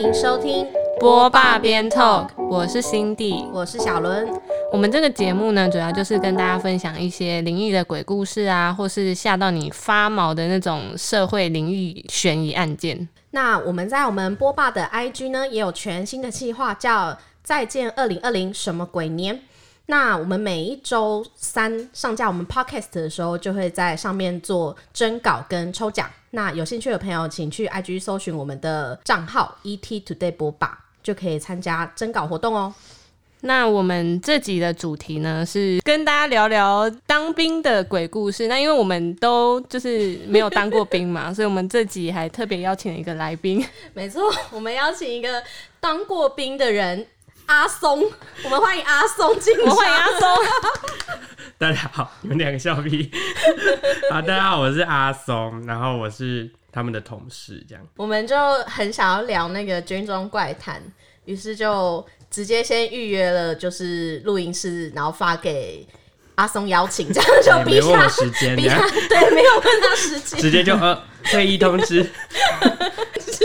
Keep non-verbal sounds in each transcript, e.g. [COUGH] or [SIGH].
迎收听波霸边 talk，我是辛蒂。我是小伦。我们这个节目呢，主要就是跟大家分享一些灵异的鬼故事啊，或是吓到你发毛的那种社会灵异悬疑案件。那我们在我们波霸的 IG 呢，也有全新的计划，叫“再见二零二零什么鬼年”。那我们每一周三上架我们 Podcast 的时候，就会在上面做征稿跟抽奖。那有兴趣的朋友，请去 IG 搜寻我们的账号 ET Today 播霸，就可以参加征稿活动哦。那我们这集的主题呢，是跟大家聊聊当兵的鬼故事。那因为我们都就是没有当过兵嘛，[LAUGHS] 所以我们这集还特别邀请了一个来宾。没错，我们邀请一个当过兵的人阿松，我们欢迎阿松进我们欢迎阿松。[LAUGHS] 大家好，你们两个笑屁。[LAUGHS] 好，大家好，我是阿松，然后我是他们的同事，这样。我们就很想要聊那个军中怪谈，于是就直接先预约了，就是录音室，然后发给阿松邀请，这样就逼他我时间，逼他 [LAUGHS] 对，没有问他时间。直接就呃会议通知。[LAUGHS]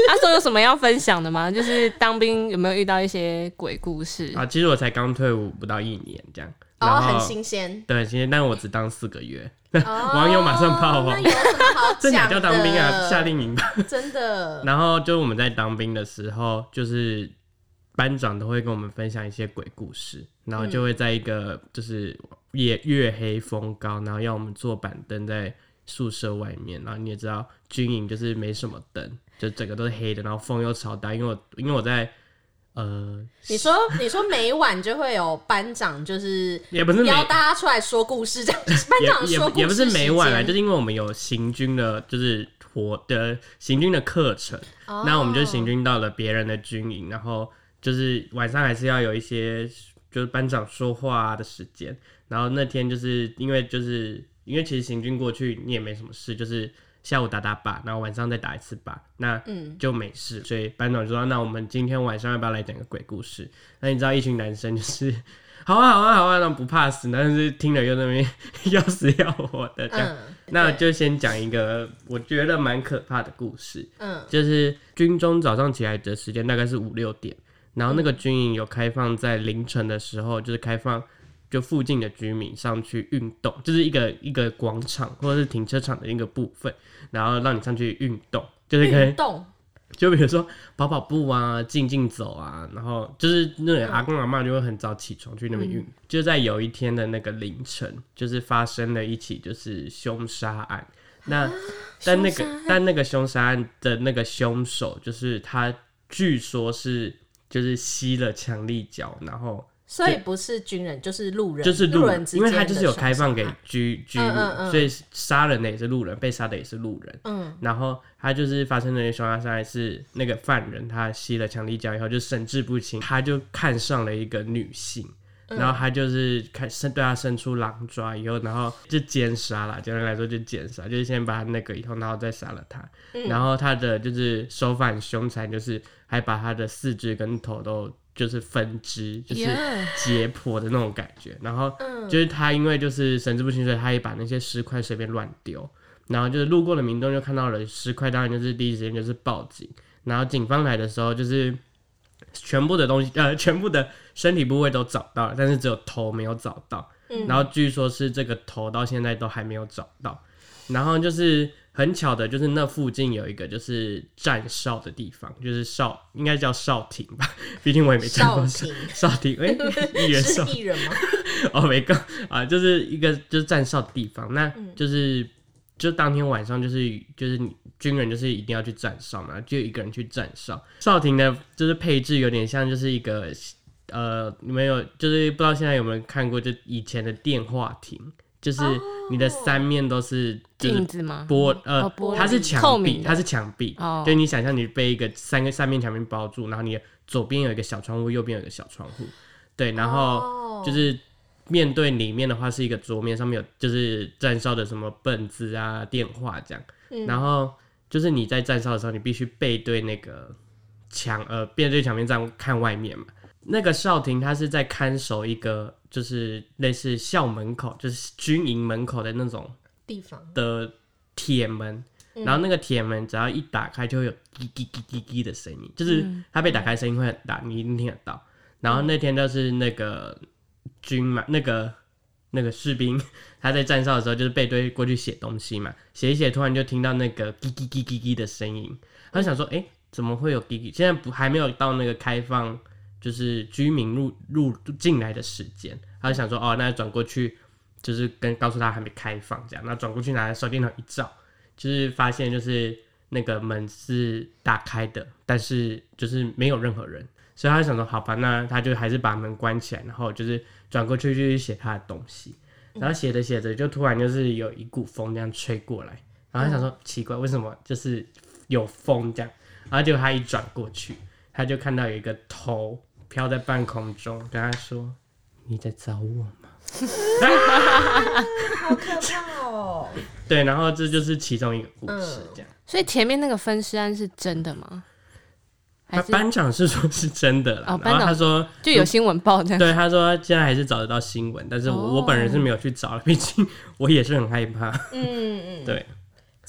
阿松有什么要分享的吗？就是当兵有没有遇到一些鬼故事？啊，其实我才刚退伍不到一年，这样。哦，然后很新鲜。对，很新鲜，但我只当四个月。哦 [LAUGHS] 网友马上炮轰这哪叫当兵啊？夏令营吧。真的。然后就我们在当兵的时候，就是班长都会跟我们分享一些鬼故事，然后就会在一个就是夜月黑风高，然后要我们坐板凳在宿舍外面，然后你也知道军营就是没什么灯，就整个都是黑的，然后风又超大，因为我因为我在呃你说，你说每晚就会有班长，就是也不是每邀大家出来说故事，这样班长说故事也也不是每晚来，就是因为我们有行军的，就是活的行军的课程，哦那我们就行军到了别人的军营，然后就是晚上还是要有一些就是班长说话的时间，然后那天就是因为就是因为其实行军过去你也没什么事，就是下午打打靶，然后晚上再打一次靶，那嗯就没事，所以班长就说那我们今天晚上要不要来讲个鬼故事？那你知道一群男生就是。[LAUGHS] 好啊，好啊，好啊，那不怕死，但是听了又那边 [LAUGHS] 要死要活的这样。嗯，那就先讲一个我觉得蛮可怕的故事，嗯就是军中早上起来的时间大概是五六点，然后那个军营有开放在凌晨的时候，就是开放就附近的居民上去运动，就是一个一个广场或者是停车场的一个部分，然后让你上去运动，就是可以运动 [LAUGHS] 就比如说跑跑步啊、静静走啊，然后就是那种阿公阿妈就会很早起床去那边运。就在有一天的那个凌晨，就是发生了一起就是凶杀案。那但那个但那个凶杀案的那个凶手，就是他据说是就是吸了强力胶，然后所以不是军人就是路人，就是路人，之因为他就是有开放给居居民，嗯嗯嗯。所以杀人的也是路人，被杀的也是路人。嗯。然后他就是发生的凶杀案是那个犯人他吸了强力胶以后就神志不清，他就看上了一个女性，嗯。然后他就是开伸对他伸出狼爪以后，然后就奸杀了，简单来说就奸杀，就是先把他那个以后，然后再杀了他。嗯。然后他的就是手法很凶残，就是还把他的四肢跟头都就是分支，就是耶解剖的那种感觉。然后嗯就是他因为就是神志不清，所以他也把那些尸块随便乱丢。然后就是路过的民众就看到了尸块，当然就是第一时间就是报警。然后警方来的时候，就是全部的东西，呃，全部的身体部位都找到了，但是只有头没有找到。嗯然后据说是这个头到现在都还没有找到。然后就是很巧的，就是那附近有一个就是站哨的地方，就是哨应该叫哨亭吧，[LAUGHS] 毕竟我也没站过哨哨亭，哎、[LAUGHS] 艺人哨是艺人吗？[LAUGHS] 哦，没个啊，就是一个就是站哨的地方，那就是、就当天晚上就是就是你军人就是一定要去站哨嘛，就一个人去站哨。哨亭的就是配置有点像就是一个呃，你们有就是不知道现在有没有看过，就以前的电话亭，就是你的三面都是镜子吗？玻呃它是墙壁，它是墙壁，哦。就你想象你被一个三个三面墙壁包住，然后你左边有一个小窗户，右边有一个小窗户，对，然后哦。就是面对里面的话是一个桌面，上面有就是站哨的什么本子啊、电话这样，嗯。然后就是你在站哨的时候，你必须背对那个墙，呃，背对墙面这样看外面嘛。那个哨亭他是在看守一个就是类似校门口，就是军营门口的那种地方的铁门，然后那个铁门只要一打开，就会有叽叽叽叽叽的声音，就是它被打开声音会很大，你一定听得到。然后那天就是那个军嘛，那个那个士兵 [LAUGHS] 他在站哨的时候，就是背对过去写东西嘛，写一写，突然就听到那个叽叽叽叽叽的声音，他就想说，哎、怎么会有叽叽？现在不还没有到那个开放，就是居民入入进来的时间，他就想说，哦，那转过去就是跟告诉他还没开放这样，那转过去拿手电筒一照，就是发现就是那个门是打开的，但是就是没有任何人，所以他就想说，好吧，那他就还是把门关起来，然后就是转过去就去写他的东西，然后写着写着就突然就是有一股风这样吹过来，然后他想说奇怪，为什么就是有风这样，然后结果他一转过去，他就看到有一个头飘在半空中，跟他说：“你在找我吗 [LAUGHS] 好可怕哦！？”对，然后这就是其中一个故事，嗯这样。所以前面那个分尸案是真的吗？他班长是说是真的啦，然哦班长后他说就有新闻报这样？对，他说现在还是找得到新闻，但是我、哦我本人是没有去找，毕竟我也是很害怕。嗯嗯，对，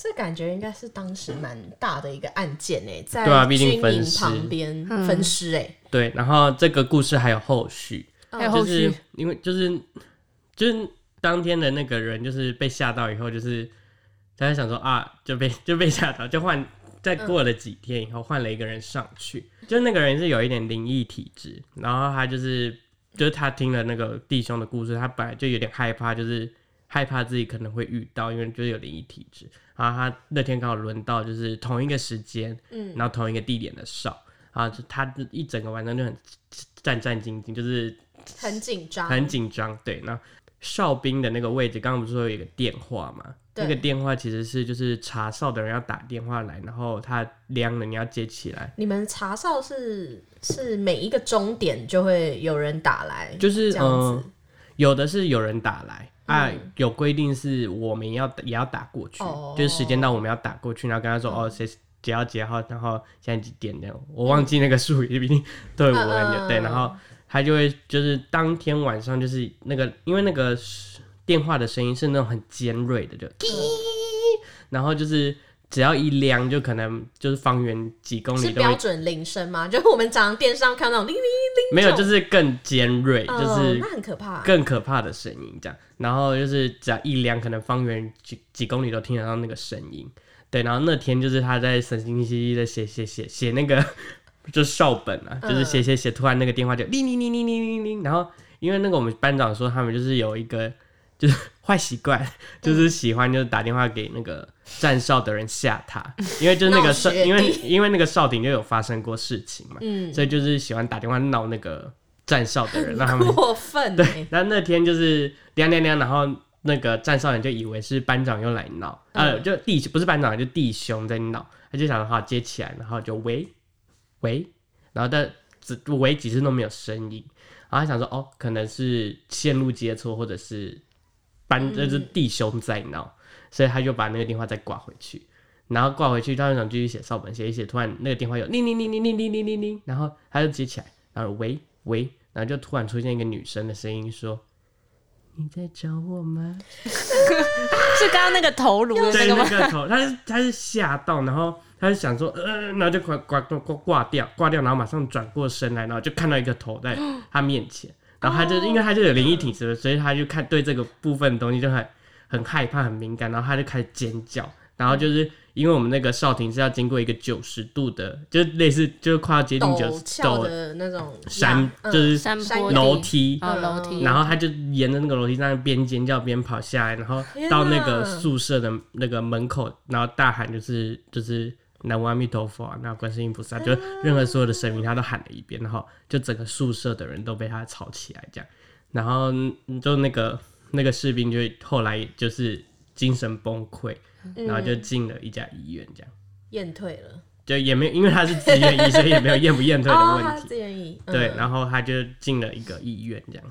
这感觉应该是当时蛮大的一个案件诶，在对啊毕竟军营分尸旁边嗯。分尸诶，对，然后这个故事还有后续，还有后就是续因为就是就是当天的那个人就是被吓到以后，就是他在想说啊，就被就被吓到，就换再过了几天以后，换了一个人上去，就那个人是有一点灵异体质，然后他就是就是他听了那个弟兄的故事，他本来就有点害怕，就是害怕自己可能会遇到，因为就是有灵异体质。然后他那天刚好轮到就是同一个时间，嗯，然后同一个地点的哨，啊就他一整个晚上就很战战兢兢，就是很紧张，很紧张。对，那哨兵的那个位置，刚刚不是说有一个电话嘛？对那个电话其实是就是查哨的人要打电话来，然后他亮了，你要接起来。你们查哨是是每一个终点就会有人打来，就是嗯，有的是有人打来啊，嗯有规定是我们要也要打过去，哦。就是时间到我们要打过去，然后跟他说、哦谁几号几号，然后现在几点这样，我忘记那个术语，毕竟对我感觉、对，然后他就会就是当天晚上就是那个，因为那个电话的声音是那种很尖锐的，就然后就是只要一量，就可能就是方圆几公是里都会标准铃声吗？[LAUGHS] 就是我们常常电视上看那种铃铃铃，没有，就是更尖锐，嗯就是那很可怕，更可怕的声音，这样。然后就是只要一量，可能方圆几几公里都听得到那个声音。对，然后那天就是他在神经兮兮的写写写写那个 [LAUGHS] 就是校本啊，就是写写写，突然那个电话就铃铃铃铃铃铃铃。然后因为那个我们班长说他们就是有一个就是坏习惯，就是喜欢就是打电话给那个站哨的人吓他，因为就是那个哨，因为因为那个哨顶就有发生过事情嘛，嗯，所以就是喜欢打电话闹那个站哨的人，让他们 [LAUGHS] 过分对欸，，然后那天就是亮亮亮，然后那个站哨人就以为是班长又来闹，呃，嗯就弟不是班长，就弟兄在闹，他就想说好接起来，然后就喂喂，然后但只喂几次都没有声音，然后他想说哦，可能是线路接错，或者是班嗯。就是弟兄在闹，所以他就把那个电话再挂回去。然后挂回去，他就想继续写少本，写一写，突然那个电话有铃铃铃铃铃铃铃铃铃，然后他就接起来，然后喂喂，然后就突然出现一个女生的声音说：“你在找我吗 [LAUGHS] 是刚刚那个头颅？”的那对，个吗那？个头，他是他是吓到，然后他就想说，呃，然后就挂挂挂挂挂掉，挂掉，然后马上转过身来，然后就看到一个头在他面前，然后他就、因为他就有灵异体质，所以他就看对这个部分的东西就很很害怕、很敏感，然后他就开始尖叫，然后就是因为我们那个哨亭是要经过一个九十度的，就是类似就是快要接近九十峭度的那种山就是楼梯，啊，楼梯，然后他就沿着那个楼梯上边尖叫边跑下来，然后天到那哪个宿舍的那个门口，然后大喊就是就是南无阿弥陀佛啊，那观世音菩萨，就任何所有的神明他都喊了一遍，然后就整个宿舍的人都被他吵起来这样，然后就那个那个士兵就后来就是精神崩溃，然后就进了一家医院这样。验退了，就也没有，因为他是自愿医，所以也没有验不验退的问题。[LAUGHS] 自愿意，对，嗯然后他就进了一个医院这样。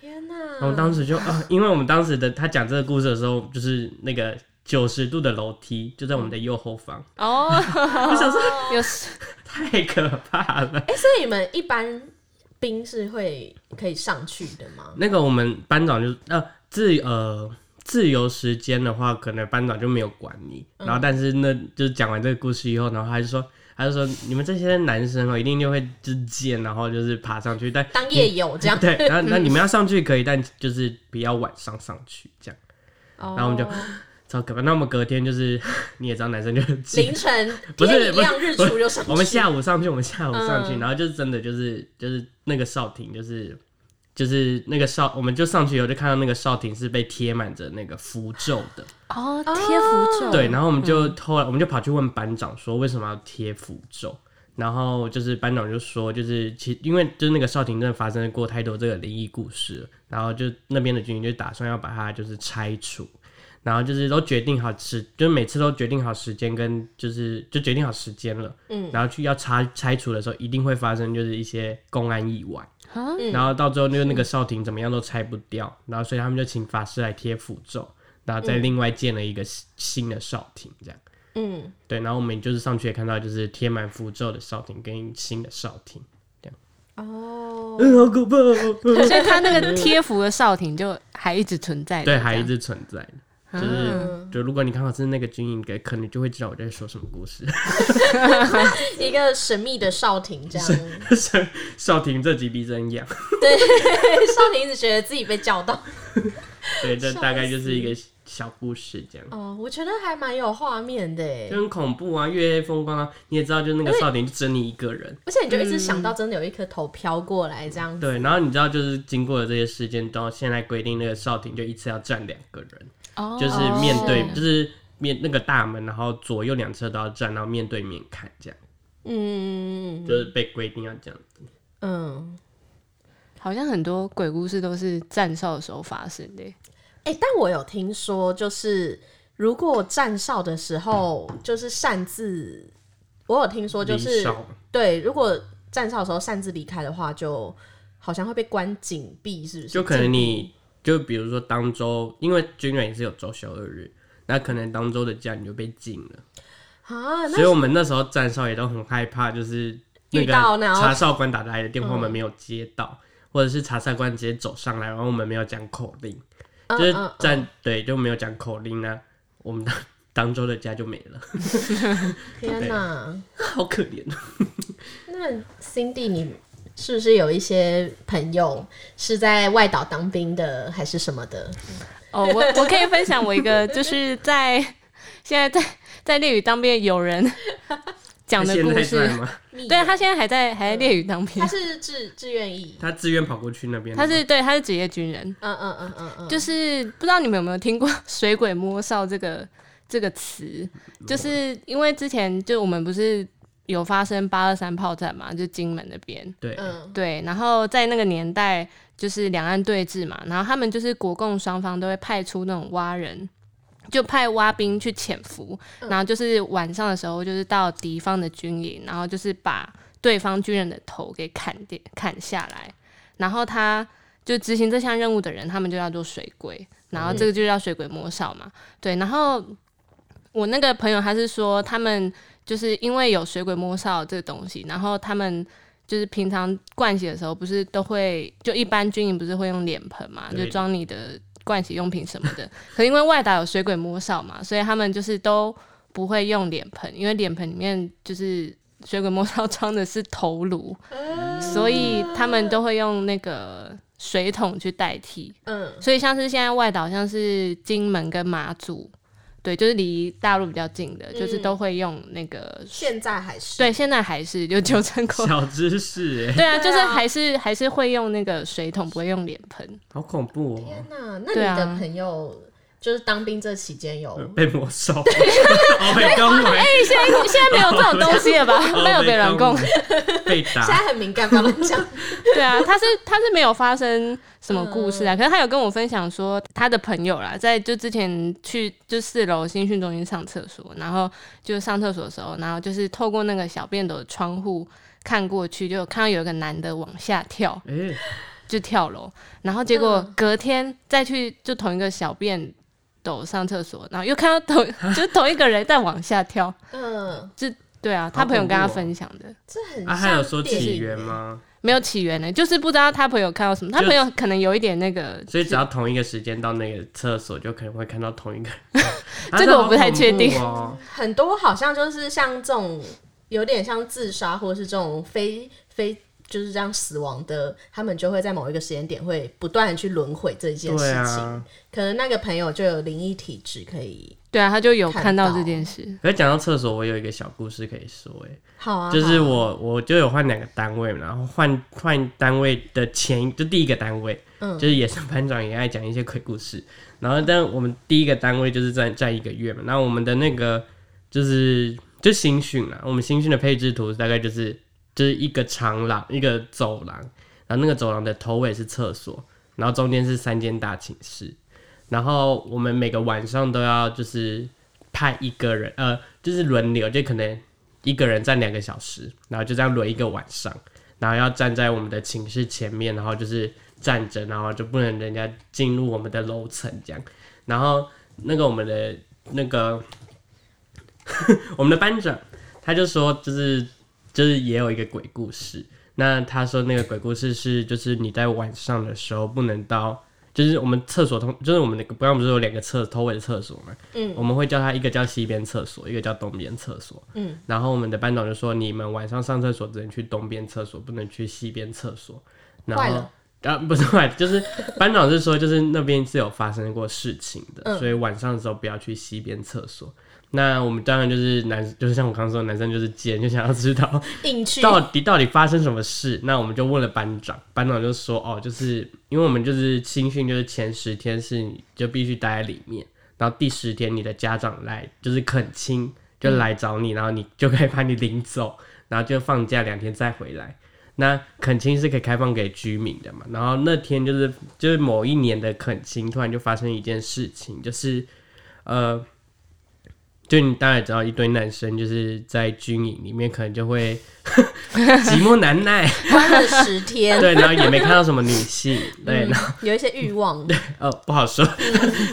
天哪，然后当时就啊，因为我们当时的他讲这个故事的时候，就是那个九十度的楼梯就在我们的右后方，哦，[LAUGHS] 我想说 [LAUGHS] 有太可怕了。哎，所以你们一般兵是会可以上去的吗？那个我们班长就呃自呃自由时间的话，可能班长就没有管你。嗯然后，但是那就是讲完这个故事以后，然后他就说，他就说你们这些男生哦，一定就会就是贱，然后就是爬上去，但当夜游这样，对，然后那 [LAUGHS] 你们要上去可以，但就是不要晚上上去这样。然后我们就超可怕。那我们隔天就是 [LAUGHS] 你也知道，男生就凌晨不是天一亮日出就上去，我们下午上去，我们下午上去，嗯然后就是真的就是就是那个哨亭，就是就是那个哨，我们就上去以后就看到那个哨亭是被贴满着那个符咒的，哦，贴符咒，对，然后我们就后来我们就跑去问班长说为什么要贴符咒。然后就是班长就说，就是其因为就是那个少亭真的发生过太多这个灵异故事了，然后就那边的军营就打算要把它就是拆除，然后就是都决定好时，就是每次都决定好时间跟就是就决定好时间了，嗯，然后去要拆拆除的时候，一定会发生就是一些公安意外，啊，然后到最后就是那个哨亭怎么样都拆不掉，然后所以他们就请法师来贴符咒，然后再另外建了一个新新的哨亭，这样，嗯，对，然后我们就是上去也看到就是贴满符咒的哨亭跟新的哨亭，哦，嗯，好可怕、哦，[LAUGHS] 所以他那个贴符的哨亭就还一直存在的，对，还一直存在的。就是，嗯就如果你刚好是那个军营，给可能就会知道我在说什么故事。[LAUGHS] 一个神秘的少廷这样，[LAUGHS] 少廷这集鼻子很痒，[LAUGHS] 对，少廷一直觉得自己被叫到。对，这大概就是一个小故事这样。哦，我觉得还蛮有画面的就，很恐怖啊，月黑风光啊，你也知道，就那个少廷就只你一个人，而且你就一直想到真的有一颗头飘过来这样子。对，然后你知道，就是经过了这些事件，到现在规定那个少廷就一次要站两个人，哦就是面对，是就是面那个大门，然后左右两侧都要站，然后面对面看，这样嗯就是被规定要这样。嗯，好像很多鬼故事都是站哨的时候发生的耶。哎、但我有听说，就是如果站哨的时候就是擅自，我有听说就是对，如果站哨的时候擅自离开的话，就好像会被关紧闭，是不是？就可能你就比如说当周，因为军人也是有周休二日，那可能当周的假你就被禁了。啊，所以我们那时候站哨也都很害怕，就是那个查哨官打来的电话我们没有接到，或者是查哨官直接走上来，然后我们没有讲口令，就是嗯嗯站对就没有讲口令呢，我们当当周的假就没了，[LAUGHS] 天哪！好可怜。[LAUGHS] 那 Cindy，你是不是有一些朋友是在外岛当兵的，还是什么的？哦，我我可以分享我一个，[LAUGHS] 就是在现在在在列屿当兵的友人 [LAUGHS] 讲的故事？对他现在还在还在列屿当兵他，是志志愿役，他自愿跑过去那边，他是对他是职业军人，嗯嗯嗯嗯嗯，就是不知道你们有没有听过“水鬼摸哨”这个这个词，就是因为之前就我们不是有发生八二三炮战嘛，就金门那边，对，嗯。对，然后在那个年代就是两岸对峙嘛，然后他们就是国共双方都会派出那种蛙人。就派蛙兵去潜伏，然后就是晚上的时候，就是到敌方的军营，然后就是把对方军人的头给砍掉、砍下来，然后他就执行这项任务的人，他们就叫做水鬼，然后这个就叫水鬼魔少嘛。对，然后我那个朋友他是说，他们就是因为有水鬼摸哨这个东西，然后他们就是平常盥洗的时候，不是都会就一般军营不是会用脸盆嘛，就装你的盥洗用品什么的。可因为外岛有水鬼摸哨嘛，所以他们就是都不会用脸盆，因为脸盆里面就是水鬼摸哨装的是头颅，所以他们都会用那个水桶去代替。嗯所以像是现在外岛，像是金门跟马祖，对，就是离大陆比较近的，就是都会用那个。现在还是对，现在还是就九成口。小知识哎，对啊，就是还是还是会用那个水桶，不会用脸盆。好恐怖哦，天哪！那你的朋友就是当兵这期间有被魔兽，[LAUGHS] 哦被恭维，现在现在没有这种东西了吧？[LAUGHS] 哦没有别人供。被现打，在很敏感，不要乱讲。[LAUGHS] 对啊，他是他是没有发生什么故事啊，可是他有跟我分享说，他的朋友啦，在就之前去就四楼新训中心上厕所，然后就上厕所的时候，然后就是透过那个小便斗的窗户看过去，就有看到有一个男的往下跳，哎，就跳楼，然后结果嗯。隔天再去就同一个小便斗上厕所，然后又看到同 [LAUGHS] 就是同一个人在往下跳，嗯，对啊，他朋友跟他分享的。这很啊，还有像说起电影源吗？没有起源呢，就是不知道他朋友看到什么，他朋友可能有一点那个，所以只要同一个时间到那个厕所，就可能会看到同一个人。[LAUGHS] 啊这个我不太确定。[LAUGHS] 很多好像就是像这种有点像自杀或者是这种非非就是这样死亡的，他们就会在某一个时间点会不断的去轮回这件事情。啊，可能那个朋友就有灵异体质，可以对啊，他就有看看到到这件事。可是讲到厕所，我有一个小故事可以说，哎，好啊。就是我我就有换两个单位嘛，然后换换单位的前就第一个单位，嗯就是也是班长也爱讲一些鬼故事，然后但我们第一个单位就是在在一个月嘛，然后我们的那个就是就新训啦，我们新训的配置图大概就是就是一个长廊一个走廊，然后那个走廊的头尾是厕所，然后中间是三间大寝室，然后我们每个晚上都要就是派一个人，呃，就是轮流，就可能一个人站两个小时，然后就这样轮一个晚上，然后要站在我们的寝室前面，然后就是站着，然后就不能人家进入我们的楼层这样。然后那个我们的那个 [LAUGHS] 我们的班长他就说，就是就是也有一个鬼故事。那他说那个鬼故事是，就是你在晚上的时候不能到，就是我们厕所通，就是我们那个，不刚不是有两个厕头尾的厕所嘛，嗯，我们会叫他一个叫西边厕所，一个叫东边厕所，嗯，然后我们的班长就说，你们晚上上厕所只能去东边厕所，不能去西边厕所，然后。啊，不是坏，就是班长是说，就是那边是有发生过事情的，嗯所以晚上的时候不要去西边厕所。那我们当然就是男，就是像我刚刚说的，男生就是贱，就想要知道 [LAUGHS] 到底到底发生什么事？那我们就问了班长，班长就说：“哦，就是因为我们就是青训，就是前十天是你就必须待在里面，然后第十天你的家长来就是恳亲就来找你，然后你就可以把你领走，然后就放假两天再回来。那恳亲是可以开放给居民的嘛？然后那天就是就是某一年的恳亲，突然就发生一件事情，就是呃。”就你当然知道，一堆男生就是在军营里面，可能就会 [LAUGHS] 寂寞难耐，关了十天，对，然后也没看到什么女性，对，嗯然后有一些欲望，对，哦不好说，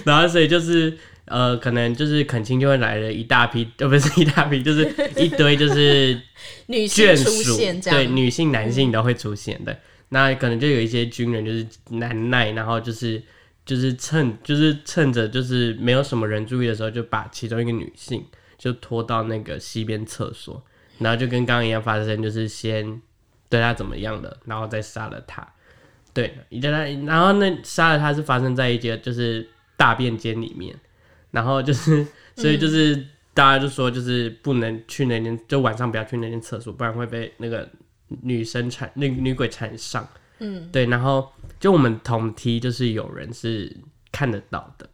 然后所以就是呃，可能就是肯亲就会来了一大批，呃不是一大批，就是一堆就是 [LAUGHS] 女性出眷属，现这对，女性、男性都会出现的。那可能就有一些军人就是难耐，然后就是就是趁就是趁着就是没有什么人注意的时候，就把其中一个女性就拖到那个西边厕所，然后就跟刚刚一样发生，就是先对她怎么样了，然后再杀了她。对，一在他，然后那杀了她是发生在一间就是大便间里面，然后就是所以就是。大家就说，就是不能去那间，就晚上不要去那间厕所，不然会被那个女生缠那女鬼缠上。嗯，对。然后就我们同梯，就是有人是看得到的，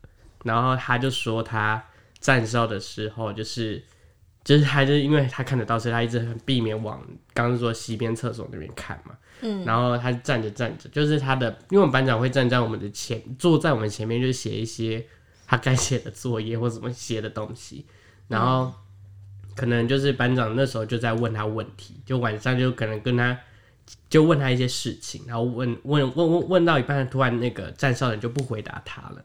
然后他就说他站哨的时候，就是就是他就是因为他看得到，所以他一直很避免往刚刚说西边厕所那边看嘛。嗯，然后他站着站着，就是他的，因为我们班长会站在我们的前，坐在我们前面，就写一些他该写的作业或怎么写的东西。然后可能就是班长那时候就在问他问题，就晚上就可能跟他就问他一些事情，然后问问问问问到一半，突然那个站哨人就不回答他了，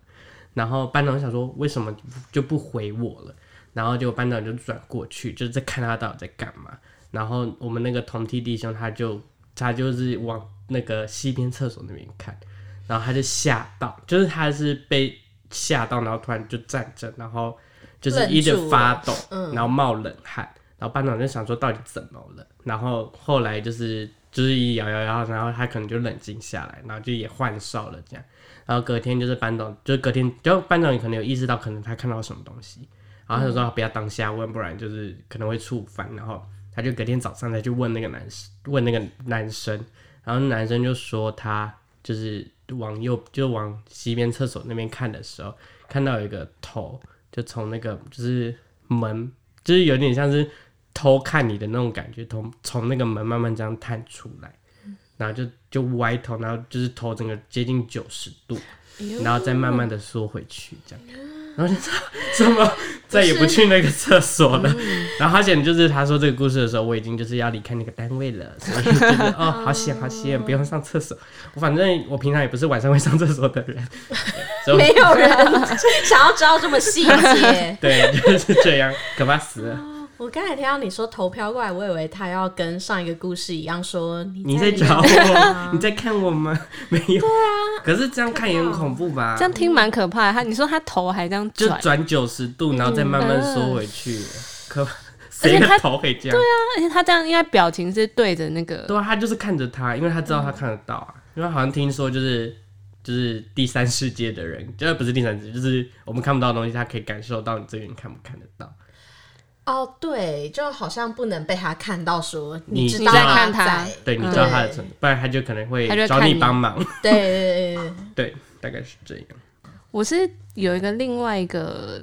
然后班长想说为什么就不回我了，然后就班长就转过去，就是在看他到底在干嘛，然后我们那个同梯弟兄他就他就是往那个西边厕所那边看，然后他就吓到，就是他是被吓到，然后突然就站着，然后。就是一直发抖，然后冒冷汗，然后班长就想说到底怎么了，然后后来就是就是一摇摇摇，然后他可能就冷静下来，然后就也换哨了这样，然后隔天就是班长，就是隔天就班长也可能有意识到可能他看到什么东西，然后他就说不要当下问，不然就是可能会触犯，然后他就隔天早上再去问那个男生，问那个男生，然后男生就说他就是往右就往西边厕所那边看的时候，看到有一个头。就从那个就是门，就是有点像是偷看你的那种感觉，从从那个门慢慢这样探出来，然后就就歪头，然后就是头整个接近九十度，然后再慢慢的缩回去，这样，然后就 [LAUGHS] 怎么再也不去那个厕所了。然后而且就是他说这个故事的时候，我已经就是要离开那个单位了，所以觉得 [LAUGHS] 哦好险好险，不用上厕所。我反正我平常也不是晚上会上厕所的人。[LAUGHS] 没有人想要知道这么细节。对，就是这样，可怕死了。我刚才听到你说头飘过来，我以为他要跟上一个故事一样说你你在在找我？[LAUGHS] 你在看我吗？没有。对啊。可是这样看也很恐怖吧？这样听蛮可怕的。他你说他头还这样转，就转九十度，然后再慢慢缩回去，可谁的头可以这样？对啊，而且他这样应该表情是对着那个，对啊，他就是看着他，因为他知道他看得到啊。因为好像听说就是就是第三世界的人，就是不是第三世界，就是我们看不到的东西，他可以感受到你这个人看不看得到。哦，对，就好像不能被他看到说你知道你在看他在对，你知道他的存在，不然他就可能会找你你帮忙。对对对对 [LAUGHS] 对，大概是这样。[LAUGHS] 我是有一个另外一个，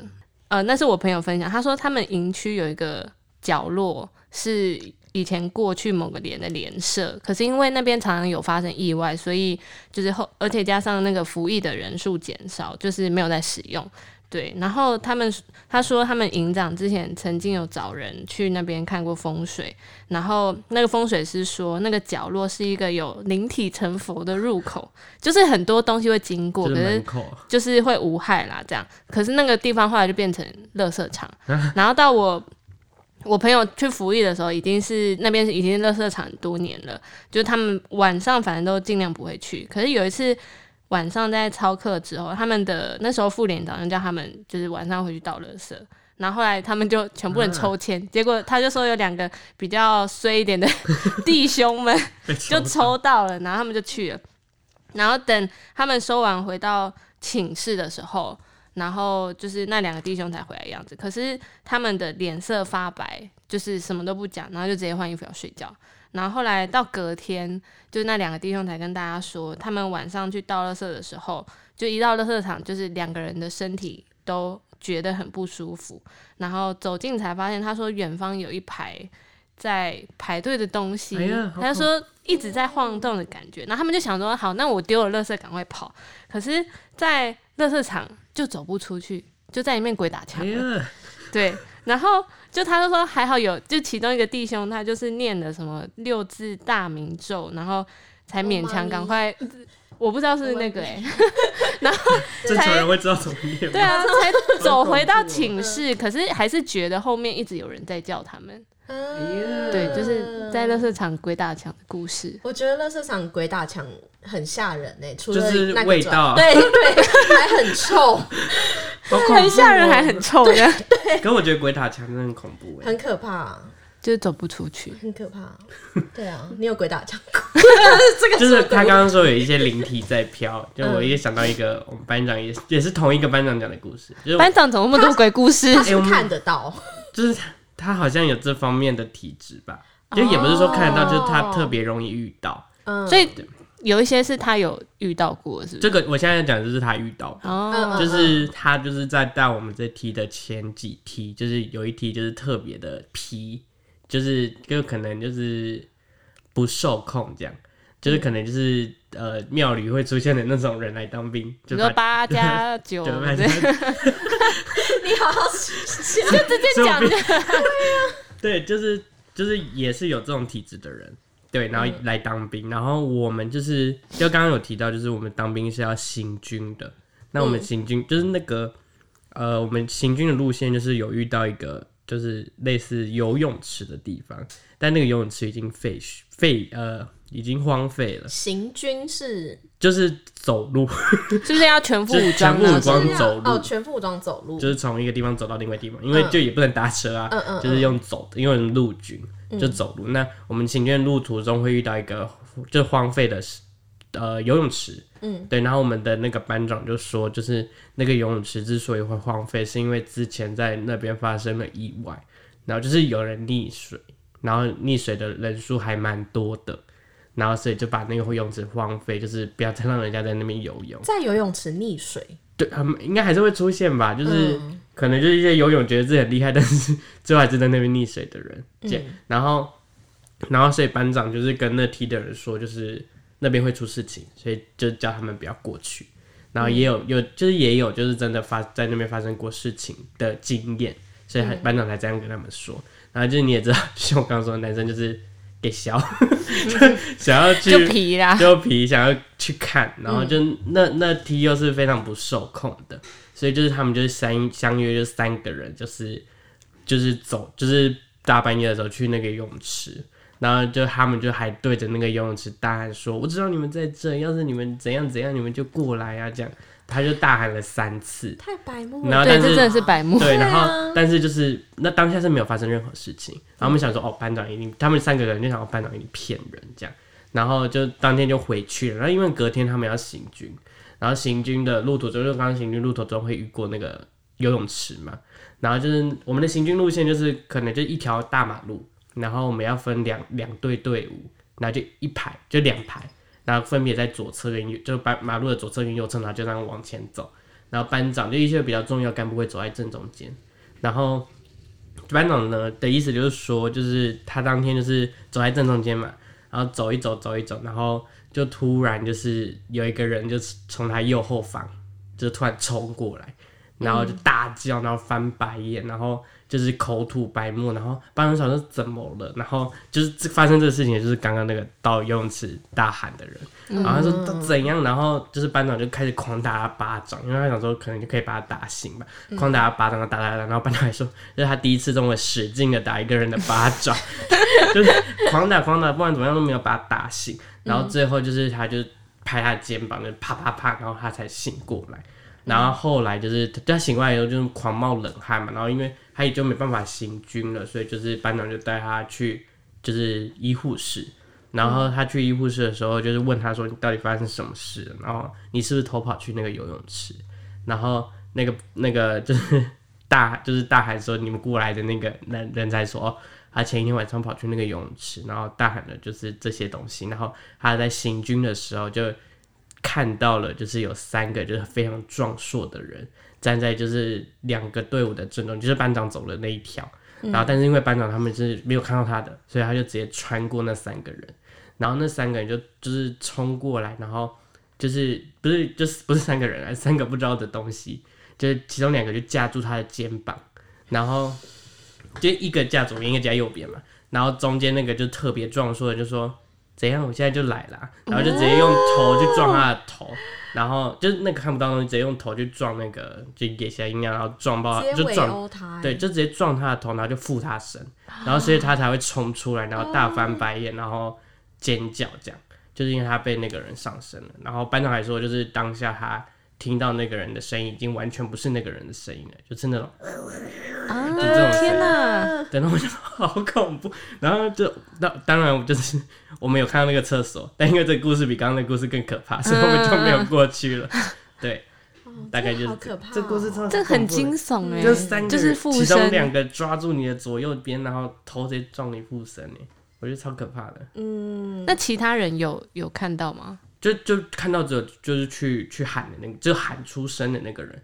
呃，那是我朋友分享，他说他们营区有一个角落是以前过去某个连的连社，可是因为那边常常有发生意外，所以就是后，而且加上那个服役的人数减少，就是没有在使用。对，然后他们他说他们营长之前曾经有找人去那边看过风水，然后那个风水师说那个角落是一个有灵体成佛的入口，就是很多东西会经过，可是就是会无害啦，这样。可是那个地方后来就变成垃圾场，[LAUGHS] 然后到我我朋友去服役的时候，已经是那边已经是垃圾场很多年了，就是他们晚上反正都尽量不会去。可是有一次晚上在操课之后，他们的那时候副连长就叫他们就是晚上回去倒垃圾。然后后来他们就全部人抽签，结果他就说有两个比较衰一点的 [LAUGHS] 弟兄们，被就抽抽到了，然后他们就去了。然后等他们收完回到寝室的时候，然后就是那两个弟兄才回来的样子。可是他们的脸色发白，就是什么都不讲，然后就直接换衣服要睡觉。然后后来到隔天，就那两个弟兄才跟大家说，他们晚上去倒垃圾的时候，就一到垃圾场，就是两个人的身体都觉得很不舒服。然后走近才发现，他说远方有一排在排队的东西，哎他就说一直在晃动的感觉。然后他们就想说，好，那我丢了垃圾赶快跑。可是，在垃圾场就走不出去，就在里面鬼打墙。对，然后就他就说还好有，就其中一个弟兄他就是念了什么六字大明咒，然后才勉强赶快。我不知道是那个哎、然 [LAUGHS] 后正常人会知道怎么念吗？对啊，才走回到寝室，可是还是觉得后面一直有人在叫他们。嗯对，就是在乐色场鬼打墙的故事。我觉得乐色场鬼打墙很吓人呢、除了就是那味道对对，还很臭，很吓人，还很臭的，对可我觉得鬼打墙真的很恐怖哎。很可怕，就是走不出去。很可怕。对啊，你有鬼打墙过？[LAUGHS] 这个就是他刚刚说有一些灵体在飘，就我也想到一个我们班长也也是同一个班长讲的故事，就是班长怎么那么多鬼故事？他看得到，就是他他好像有这方面的体质吧，就也不是说看得到，就是他特别容易遇到。嗯，所以有一些是他有遇到过，是不是？这个我现在讲的就是他遇到的，哦，嗯就是他就是在带我们这梯的前几梯，就是有一梯就是特别的皮，就是就可能就是不受控这样，就是可能就是呃庙里会出现的那种人来当兵，[LAUGHS] 就说八加九，[LAUGHS] 对 [LAUGHS] 你好好，就直接讲。对，就是就是也是有这种体质的人，对，然后来当兵，然后我们就是就刚刚有提到，就是我们当兵是要行军的，那我们行军、就是那个呃，我们行军的路线就是有遇到一个就是类似游泳池的地方，但那个游泳池已经废墟废呃已经荒废了，行军是？就是走路，[LAUGHS] 是不是要全副武装？全副武装走路。哦，全副武装走路，就是从一个地方走到另外地方，因为就也不能搭车啊，嗯嗯嗯。就是用走的，因为陆军就走路。那我们行军路途中会遇到一个就荒废的呃游泳池，嗯，对。然后我们的那个班长就说，就是那个游泳池之所以会荒废，是因为之前在那边发生了意外，然后就是有人溺水，然后溺水的人数还蛮多的。然后所以就把那个游泳池荒废，就是不要再让人家在那边游泳。[LAUGHS] 在游泳池溺水，对，他们应该还是会出现吧，就是、可能就是一些游泳觉得自己很厉害，但是 [LAUGHS] 最后还是在那边溺水的人，这样、然后然后所以班长就是跟那踢的人说，就是那边会出事情，所以就叫他们不要过去。然后也有有就是也有就是真的发在那边发生过事情的经验，所以还班长才这样跟他们说。然后就是你也知道，就像我刚刚说的，男生就是给小，[LAUGHS] 想要去就皮啦，就皮想要去看，然后就那那梯又是非常不受控的，所以就是他们就是三相约就三个人，就是就是走，就是大半夜的时候去那个游泳池，然后就他们就还对着那个游泳池大喊说：“我知道你们在这，要是你们怎样怎样，你们就过来啊！”这样，他就大喊了三次。太白目了。对，然后但是这真的是白目。对，然后但是就是那当下是没有发生任何事情，然后我们想说哦，班长一定，他们三个人就想哦，班长一定骗人这样，然后就当天就回去了。然后因为隔天他们要行军，然后行军的路途中，就刚刚行军路途中会遇过那个游泳池嘛，然后就是我们的行军路线就是可能就一条大马路，然后我们要分两两队队伍，然后就一排就两排，然后分别在左侧跟右，就把马路的左侧跟右侧，然后就这样往前走。然后班长就一些比较重要干部会走在正中间，然后班长呢的意思就是说，就是他当天就是走在正中间嘛，然后走一走走一走，然后就突然就是有一个人就是从他右后方就突然冲过来，然后就大叫，然后翻白眼，然后就是口吐白沫，然后班长想说怎么了，然后就是这发生这个事情，就是刚刚那个到游泳池大喊的人，然后他说他怎样，然后就是班长就开始狂打他巴掌，因为他想说可能就可以把他打醒吧，狂打他巴掌，打打打，然后班长还说这是他第一次这么使劲的打一个人的巴掌，[LAUGHS] 就是狂打狂打，不管怎么样都没有把他打醒，然后最后就是他就拍他的肩膀，就啪啪啪，然后他才醒过来。然后后来就是他醒过来以后就是狂冒冷汗嘛，然后因为他也就没办法行军了，所以就是班长就带他去就是医护室，然后他去医护室的时候就是问他说你到底发生什么事？了，然后你是不是偷跑去那个游泳池，然后那个那个就是大就是大喊说你们过来的那个人人才说哦。他前一天晚上跑去那个游泳池，然后大喊的就是这些东西，然后他在行军的时候就看到了，就是有三个就是非常壮硕的人站在就是两个队伍的正中，就是班长走的那一条。然后，但是因为班长他们是没有看到他的，所以他就直接穿过那三个人，然后那三个人就就是冲过来，然后就是不是就是不是三个人啊，三个不知道的东西，就是其中两个就架住他的肩膀，然后就一个架左边，一个架右边嘛，然后中间那个就特别壮硕的就说。怎样？我现在就来啦，然后就直接用头去撞他的头，然后就是那个看不到东西，直接用头去撞那个，就给下音量，然后撞爆，就撞对，就直接撞他的头，然后就附他身，然后所以他才会冲出来，然后大翻白眼，然后尖叫，这样就是因为他被那个人上身了。然后班长还说，就是当下他听到那个人的声音，已经完全不是那个人的声音了，就是那种啊就这种声音天哪！对，然后我就说好恐怖，然后就当当然我就是我们有看到那个厕所，但因为这个故事比刚刚那个故事更可怕，所以我们就没有过去了。对，大概就是这故事超这很惊悚哎、就三个人，就是附其中，两个抓住你的左右边，然后头直接撞你附身哎，我觉得超可怕的。嗯，那其他人有有看到吗？就就看到只有就是去去喊的那个，就喊出声的那个人，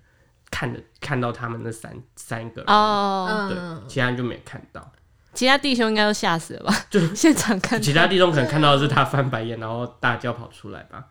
看的看到他们那三三个人，哦，对，嗯，其他人就没看到。其他弟兄应该都吓死了吧？就现场看到，其他弟兄可能看到的是他翻白眼，然后大叫跑出来吧，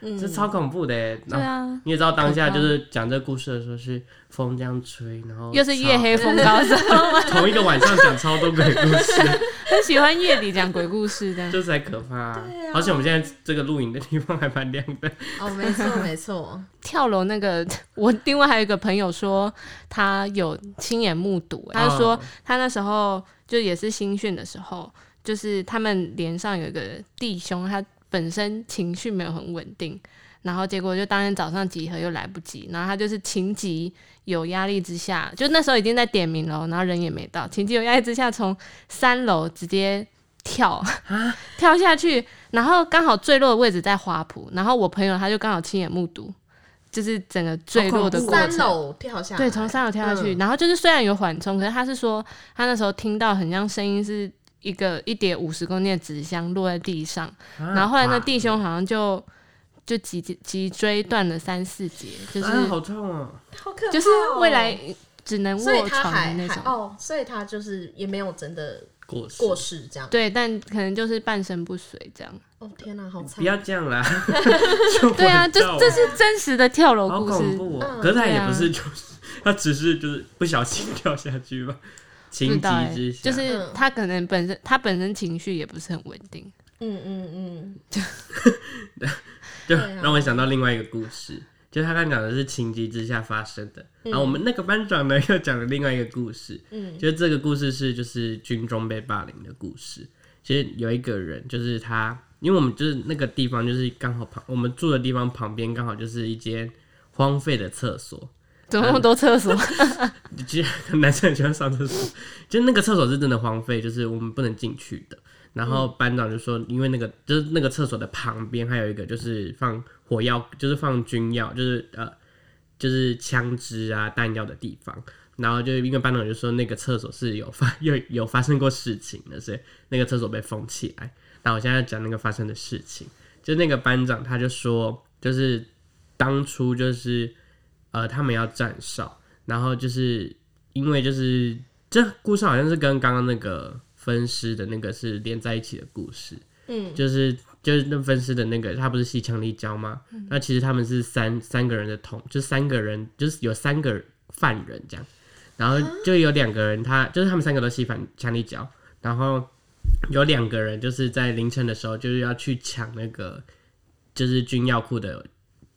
这超恐怖的耶。对然后啊，你也知道当下就是讲这个故事的时候是风这样吹，然后又是夜黑风高，知道吗？[LAUGHS] 同一个晚上讲超多鬼故事，很喜欢夜里讲鬼故事的。这才可怕、啊。对啊。而且我们现在这个录影的地方还蛮亮的，哦，没错 [LAUGHS] 没错，跳楼那个，我另外还有一个朋友说他有亲眼目睹，他说哦他那时候就也是新训的时候，就是他们连上有一个弟兄，他本身情绪没有很稳定，然后结果就当天早上集合又来不及，然后他就是情急有压力之下，就那时候已经在点名了，然后人也没到，情急有压力之下从三楼直接跳 [LAUGHS] 跳下去，然后刚好坠落的位置在花圃，然后我朋友他就刚好亲眼目睹，就是整个坠落的过程。三楼跳下来，对，从三楼跳下去，嗯然后就是虽然有缓冲，可是他是说他那时候听到很像声音是一个一叠五十公斤的纸箱落在地上，然后后来那弟兄好像就就脊脊椎断了三四节，就是、啊，好痛啊！好可怕哦，就是未来只能卧床的那种。哦，所以他就是也没有真的过世过世这样。对，但可能就是半身不遂这样。哦天哪，好惨！不要这样啦！[LAUGHS] 对啊，这这这是真实的跳楼故事。恐怖哦。嗯可是他也不是，就是 [LAUGHS] 他只是就是不小心跳下去吧，不情急之下，就是嗯。他可能本身他本身情绪也不是很稳定。嗯嗯嗯，[LAUGHS] 就对啊。让我想到另外一个故事，就他刚讲的是情急之下发生的，嗯。然后我们那个班长呢又讲了另外一个故事，嗯，就是这个故事是就是军中被霸凌的故事。其实有一个人，就是他，因为我们就是那个地方，就是刚好旁我们住的地方旁边刚好就是一间荒废的厕所，怎么那么多厕所？[LAUGHS] 其实男生很喜欢上厕所，就那个厕所是真的荒废，就是我们不能进去的。然后班长就说，因为那个就是那个厕所的旁边还有一个就是放火药，就是放军药，就是呃就是枪支啊弹药的地方。然后就因为班长就说那个厕所是有发 [LAUGHS] 有有发生过事情的，所以那个厕所被封起来。那我现在讲那个发生的事情，就那个班长他就说，就是当初就是呃他们要站哨，然后就是因为就是这故事好像是跟刚刚那个分尸的那个是连在一起的故事，嗯，就是就是那分尸的那个他不是吸强力胶吗？那其实他们是三三个人的同，就三个人就是有三个犯人这样。然后就有两个人他，就是他们三个都吸反强力胶，然后有两个人就是在凌晨的时候，就是要去抢那个就是军药库的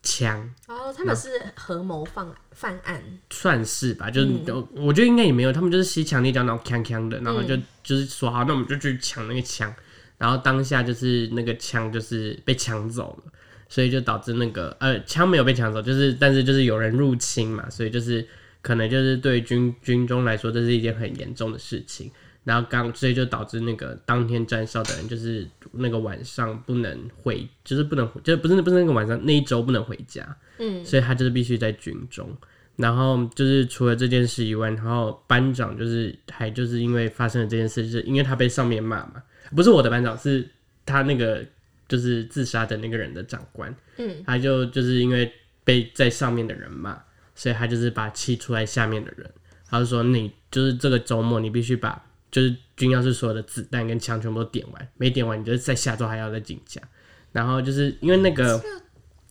枪，哦，他们是合谋犯犯案，算是吧，就是、我觉得应该也没有，他们就是吸强力胶，然后锵锵的，然后就、就是说好，那我们就去抢那个枪，然后当下就是那个枪就是被抢走了，所以就导致那个呃枪没有被抢走，就是但是就是有人入侵嘛，所以就是可能就是对军军中来说这是一件很严重的事情。然后刚，所以就导致那个当天站哨的人，就是那个晚上不能回，就是不能回，就是不是不是那个晚上那一周不能回家，嗯，所以他就是必须在军中。然后就是除了这件事以外，然后班长就是还就是因为发生了这件事，就是因为他被上面骂嘛，不是我的班长，是他那个就是自杀的那个人的长官，嗯，他就就是因为被在上面的人骂，所以他就是把气出在下面的人，他就说你就是这个周末你必须把就是军药室所有的子弹跟枪全部都点完，没点完你就是在下周还要再竞价，然后就是因为那个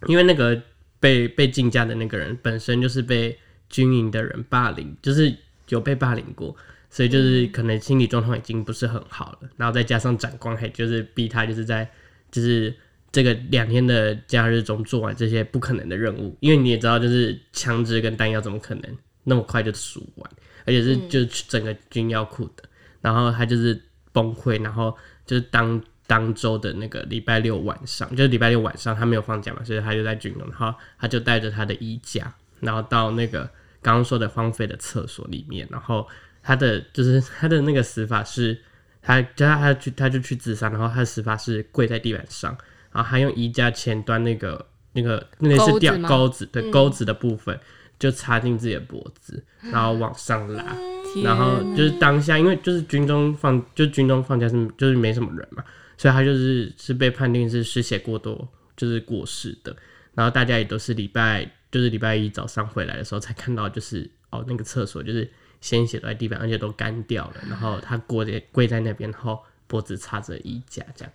因为那个被被竞价的那个人本身就是被军营的人霸凌，就是有被霸凌过，所以就是可能心理状况已经不是很好了，然后再加上长官还就是逼他就是在就是这个两天的假日中做完这些不可能的任务，因为你也知道，就是枪支跟弹药怎么可能那么快就数完，而且是就是整个军药库的，然后他就是崩溃，然后就是当当周的那个礼拜六晚上，就是礼拜六晚上他没有放假嘛，所以他就在军中，然后他就带着他的衣架，然后到那个刚刚说的荒废的厕所里面，然后他的就是他的那个死法是，他叫他他去他就去自杀，然后他的死法是跪在地板上，然后他用衣架前端那个那个那个是吊钩子对钩子的部分就插进自己的脖子，然后往上拉。天然后就是当下，因为就是军中放，就军中放假是就是没什么人嘛，所以他就是是被判定是失血过多，就是过世的。然后大家也都是礼拜，就是礼拜一早上回来的时候才看到，就是哦那个厕所就是鲜血在地板，而且都干掉了。然后他跪在跪在那边，然后脖子插着衣架，这样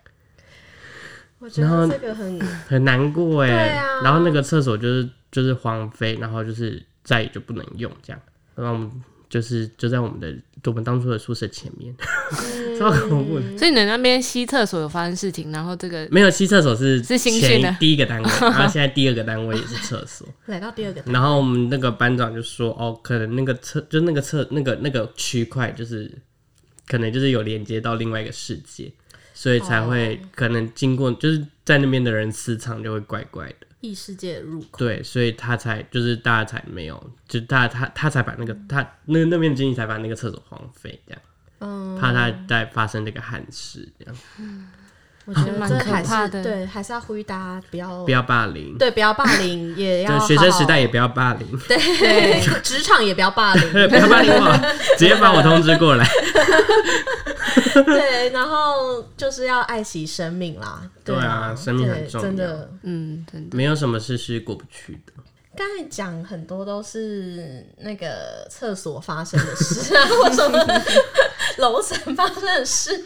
我觉然后得这个很很难过哎。啊然后那个厕所就是就是荒废，然后就是再也就不能用这样。然后我们就是就在我们的我们当初的宿舍前面，[LAUGHS] 超恐怖的。所以你那边西厕所有发生事情，然后这个没有西厕所是是新前训的第一个单位，[LAUGHS] 然后现在第二个单位也是厕所。[LAUGHS] 来到第二个，然后我们那个班长就说，哦，可能那个厕就那个厕那个那个区块就是可能就是有连接到另外一个世界，所以才会可能经过就是在那边的人磁场就会怪怪的。异世界的入口，对，所以他才就是大家才没有，就大家他他才把那个他那那边的经济才把那个厕所荒废，这样，嗯，怕他再发生这个憾事，这样 [LAUGHS] 我觉得蛮可这还是怕的对，还是要呼吁大家不要不要霸凌，对，不要霸凌，[LAUGHS] 也要就学生好时代也不要霸凌，[LAUGHS] 对，职场也不要霸凌，[LAUGHS] 不要霸凌我，直接把我通知过来。对，然后就是要爱惜生命啦，对啊啊，生命很重要真的。嗯，真的没有什么事是过不去的。刚才讲很多都是那个厕所发生的事啊，或什么楼层发生的事。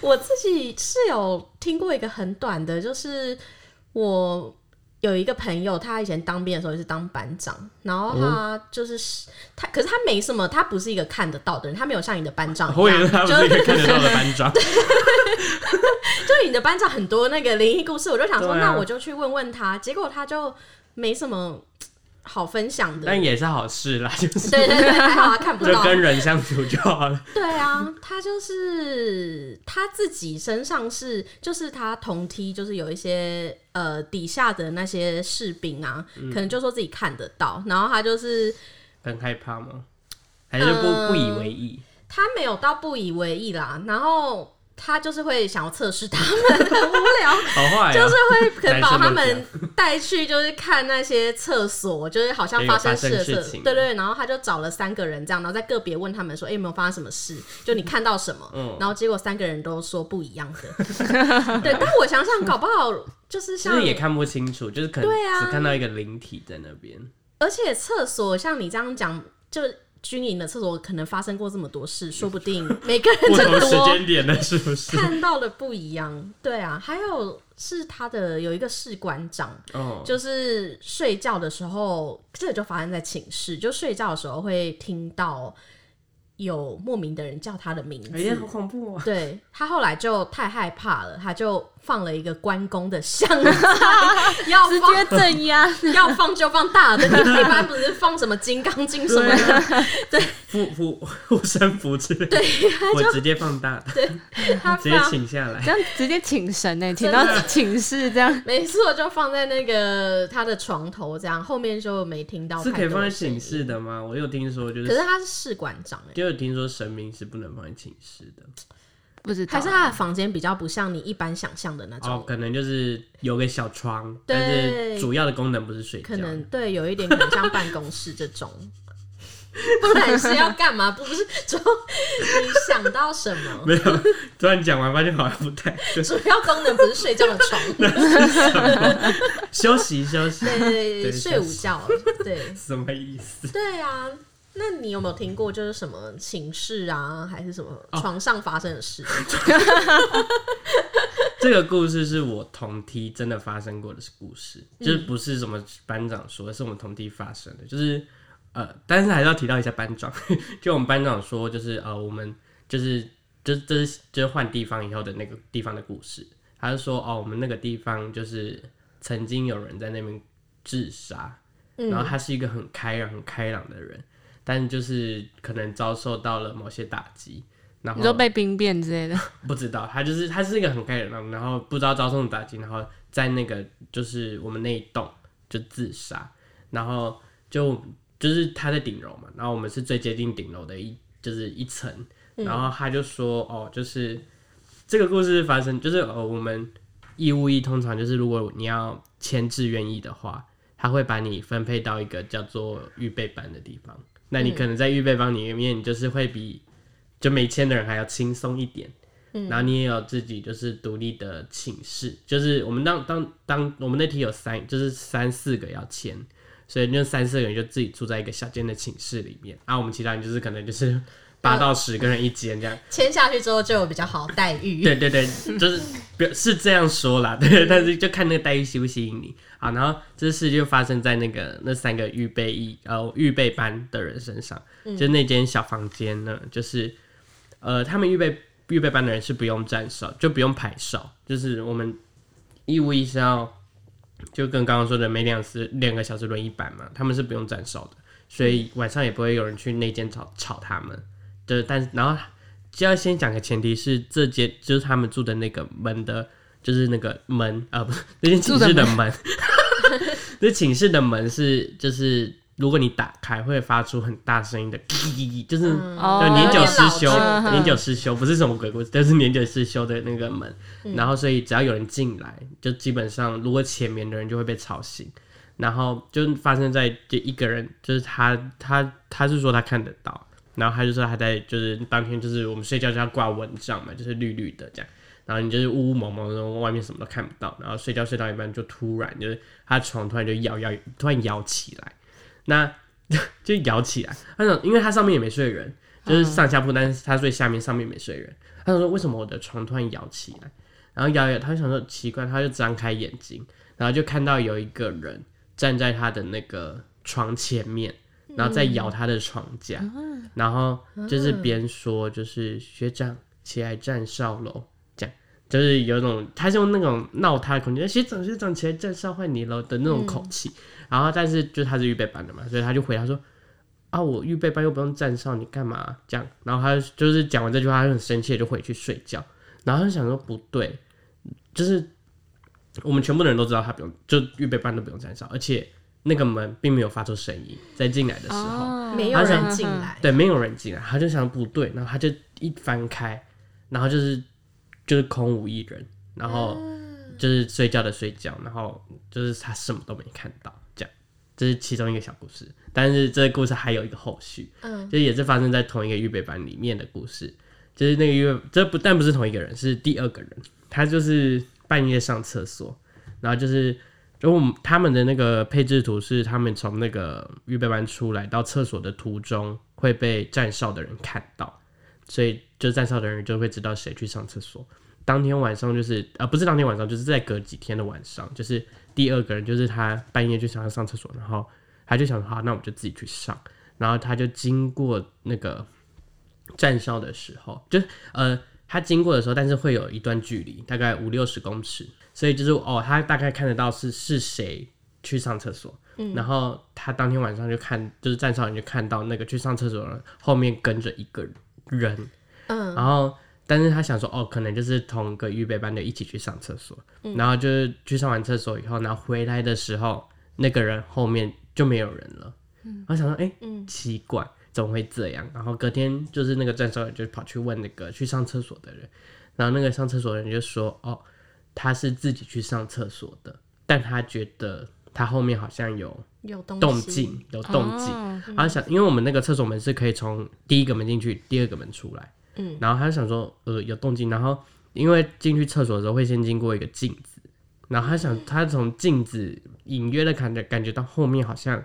我自己是有听过一个很短的，就是我有一个朋友，他以前当兵的时候也是当班长，然后他就是、他，可是他没什么，他不是一个看得到的人，他没有像你的班长一样，[LAUGHS] 就是一个看得到的班长，[LAUGHS] 就你的班长很多那个灵异故事，我就想说，啊那我就去问问他。结果他就没什么好分享的。但也是好事啦，[LAUGHS] 就是对对对，还好他看不到。就跟人相处就好了。对啊，他就是他自己身上是，就是他同梯，就是有一些呃底下的那些士兵啊，可能就说自己看得到，然后他就是很害怕吗？还是不、呃不以为意？他没有到不以为意啦，然后他就是会想要测试他们，[LAUGHS] 很无聊。好坏啊，就是会可能把他们带去，就是看那些厕所，就是好像发生事的厕有发生事情对对，然后他就找了三个人这样，然后在个别问他们说，哎、有没有发生什么事？[LAUGHS] 就你看到什么？嗯然后结果三个人都说不一样的。[LAUGHS] 对，但我想想，搞不好就是像就是也看不清楚，就是可能对啊只看到一个灵体在那边。而且厕所像你这样讲，就军营的厕所可能发生过这么多事，说不定每个人不同时间点的是不是？看到的不一样。对啊，还有是他的有一个士官长，哦，就是睡觉的时候，这个就发生在寝室，就睡觉的时候会听到有莫名的人叫他的名字。哎呀，好恐怖啊！对他后来就太害怕了，他就放了一个关公的像，[LAUGHS] 要直放接镇压。[LAUGHS] 要放就放大的，你一般不是放什么金刚经什么的，护护护身符之类对，我直接放大的，他直接放请下来。这样直接请神呢、请到寝室这样。没错，就放在那个他的床头，这样后面就没听到。是可以放在寝室，的吗？我有听说，就是可是他是士官长哎、就有听说神明是不能放在寝室的。不知道，还是他的房间比较不像你一般想象的那种，哦，可能就是有个小窗，但是主要的功能不是睡觉可。能对有一点可能像办公室这种。[LAUGHS] 不然是要干嘛？不是说你想到什么？[LAUGHS] 没有，突然讲完发现好像不太对。[LAUGHS] 主要功能不是睡觉的床，休息休息，对对对，对睡午觉，对什么意思？对啊。那你有没有听过就是什么寝室啊，还是什么哦床上发生的事？[LAUGHS] 这个故事是我同梯真的发生过的故事，嗯就是不是什么班长说的，是我们同梯发生的。就是呃，但是还是要提到一下班长，[LAUGHS] 就我们班长说，就是呃，我们就是就是这是就是换地方以后的那个地方的故事。他就说哦，我们那个地方就是曾经有人在那边自杀，嗯然后他是一个很开朗、很开朗的人，但就是可能遭受到了某些打击。然后你说被兵变之类的，[LAUGHS] 不知道，他就是他是一个很开朗，然后不知道遭受打击，然后在那个就是我们那一栋就自杀，然后就就是他在顶楼嘛，然后我们是最接近顶楼的一就是一层，然后他就说哦，就是这个故事发生就是呃我们义务役通常就是如果你要签志愿役的话，他会把你分配到一个叫做预备班的地方，那你可能在预备班里面，你就是会比就没签的人还要轻松一点。然后你也有自己就是独立的寝室，就是我们当当当我们那题有三，就是三四个要签，所以那三四个人就自己住在一个小间的寝室里面，啊，我们其他人就是可能就是八到十个人一间这样，签下去之后就有比较好待遇。对对对，就是表是这样说啦，对，但是就看那个待遇吸不吸引你啊。然后这事就发生在那个那三个预备役呃预备班的人身上，就那间小房间呢，就是呃他们预备预备班的人是不用站哨，就不用排哨，就是我们义务役是要就跟刚刚说的每两次两个小时轮一班嘛，他们是不用站哨的，所以晚上也不会有人去那间吵吵他们。就是但然后就要先讲个前提是这间就是他们住的那个门的，就是那个门啊，不是那间寝室的门，[LAUGHS] 那寝室的门是就是如果你打开会发出很大声音的，就是年久失修年久失修不是什么鬼故事，但是年久失修的那个门，然后所以只要有人进来，就基本上如果前面的人就会被吵醒，然后就发生在就一个人，就是他他他是说他看得到，然后他就说他在就是当天就是我们睡觉就要挂蚊帐嘛，就是绿绿的这样。然后你就是雾雾蒙蒙的，外面什么都看不到，然后睡觉睡到一半就突然就是他床突然就摇摇，突然摇起来，那 [LAUGHS] 就摇起来。他想，因为他上面也没睡人，就是上下铺，但是他睡下面，上面没睡人。他想说为什么我的床突然摇起来？然后摇摇，他就想说奇怪，他就张开眼睛，然后就看到有一个人站在他的那个床前面，然后再摇他的床架，然后就是边说就是学长起来站哨喽，这样就是有一种他是用那种闹他的口气，学长学长起来站哨换你喽的那种口气，然然后但是就他是预备班的嘛，所以他就回答说啊，我预备班又不用站哨，你干嘛这样？然后他就是讲完这句话，他就很生气，就回去睡觉。然后他就想说不对，就是我们全部的人都知道他不用，就预备班都不用站哨，而且那个门并没有发出声音，在进来的时候。哦没有人进来，对，没有人进来，他就想不对，然后他就一翻开，然后就是就是空无一人，然后就是睡觉的睡觉，然后就是他什么都没看到，这样，这是其中一个小故事。但是这个故事还有一个后续，嗯，就也是发生在同一个预备班里面的故事，就是那个预备，这不但不是同一个人，是第二个人，他就是半夜上厕所，然后就是。就我们他们的那个配置图是，他们从那个预备班出来到厕所的途中会被站哨的人看到，所以就站哨的人就会知道谁去上厕所。当天晚上就是呃不是当天晚上，就是在隔几天的晚上，就是第二个人就是他半夜就想要上厕所，然后他就想好，那我就自己去上。然后他就经过那个站哨的时候，就呃他经过的时候，但是会有一段距离，大概五六十公尺。所以就是哦，他大概看得到是是谁去上厕所，嗯。然后他当天晚上就看，就是站哨人就看到那个去上厕所的人后面跟着一个人，嗯，然后但是他想说哦，可能就是同个预备班的一起去上厕所，嗯。然后就是去上完厕所以后，然后回来的时候，那个人后面就没有人了，嗯，我想说哎，奇怪，怎么会这样？然后隔天就是那个站哨人就跑去问那个去上厕所的人，然后那个上厕所的人就说哦。他是自己去上厕所的，但他觉得他后面好像有有动动静，有动静。然后想，因为我们那个厕所门是可以从第一个门进去，第二个门出来。嗯，然后他就想说，呃，有动静。然后因为进去厕所的时候会先经过一个镜子，然后他想，他从镜子隐约的感觉感觉到后面好像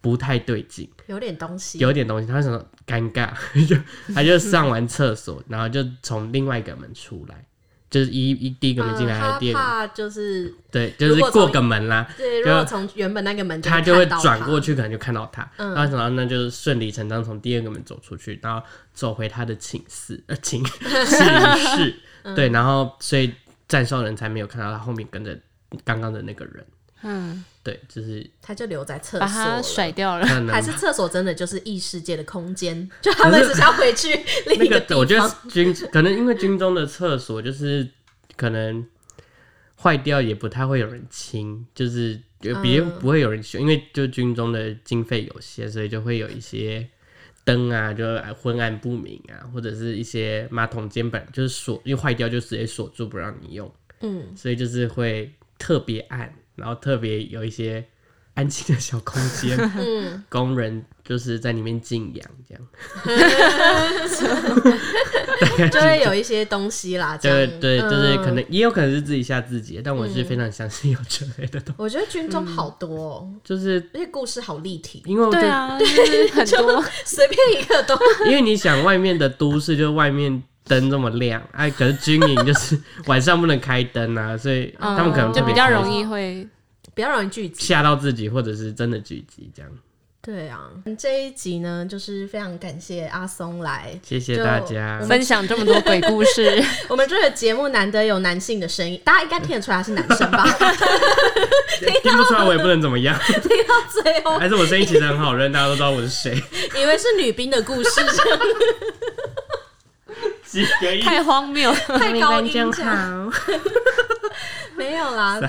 不太对劲，有点东西，有点东西。他想说尴尬，[LAUGHS] 就他就上完厕所，然后就从另外一个门出来。就是一一第一个门进来，还是第二个？怕就是对，就是过个门啦。对，如果从原本那个门，他就会转过去，可能就看到他。然后然后那就是顺理成章从第二个门走出去，然后走回他的寝室呃寝 [LAUGHS] 寝室。对，然后所以站哨人才没有看到他后面跟着刚刚的那个人。嗯，对，就是他就留在厕所，把他甩掉了。还是厕所真的就是异世界的空间？就他们只是要回去 [LAUGHS] 另一个地方。我觉得军可能因为军中的厕所就是可能坏掉，也不太会有人清，就是别不会有人修，因为就军中的经费有限，所以就会有一些灯啊，就昏暗不明啊，或者是一些马桶间本就是锁，因为坏掉就直接锁住不让你用。嗯，所以就是会特别暗。然后特别有一些安静的小空间，工人就是在里面静养，这样，[LAUGHS] 就会有一些东西啦。对对，就是可能也有可能是自己吓自己，但我是非常相信有这类的东西。我觉得军中好多，就是而且故事好立体，因为对啊，很多 [LAUGHS] 随便一个都。[LAUGHS] 因为你想外面的都市，就外面。灯这么亮，哎，可是军营就是 [LAUGHS] 晚上不能开灯啊，所以他们可能就比较容易会比较容易聚集，吓到自己，或者是真的聚集这样。对啊，这一集呢，就是非常感谢阿松来，谢谢大家分享这么多鬼故事。[LAUGHS] 我们这个节目难得有男性的声音，大家应该听得出来是男生吧？[LAUGHS] 听不出来我也不能怎么样。听到最后，还是我声音其实很好认，大家都知道我是谁，以为是女兵的故事。太荒谬，[LAUGHS] 太高音好，[LAUGHS] 没有啦，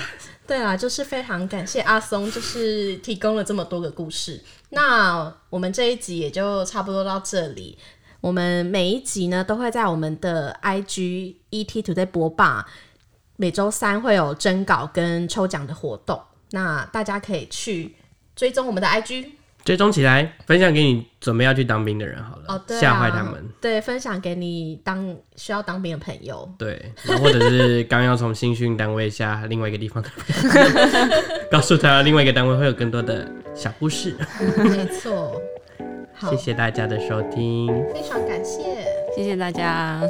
对啦，就是非常感谢阿松，就是提供了这么多个故事。那我们这一集也就差不多到这里。我们每一集呢，都会在我们的 IG ET Today 播报，每周三会有征稿跟抽奖的活动，那大家可以去追踪我们的 IG。追踪起来，分享给你准备要去当兵的人好了，哦，吓坏他们。对，分享给你当需要当兵的朋友。对，或者是刚要从新训单位下另外一个地方的，告诉他另外一个单位会有更多的小故事。没错，谢谢大家的收听，非常感谢，谢谢大家。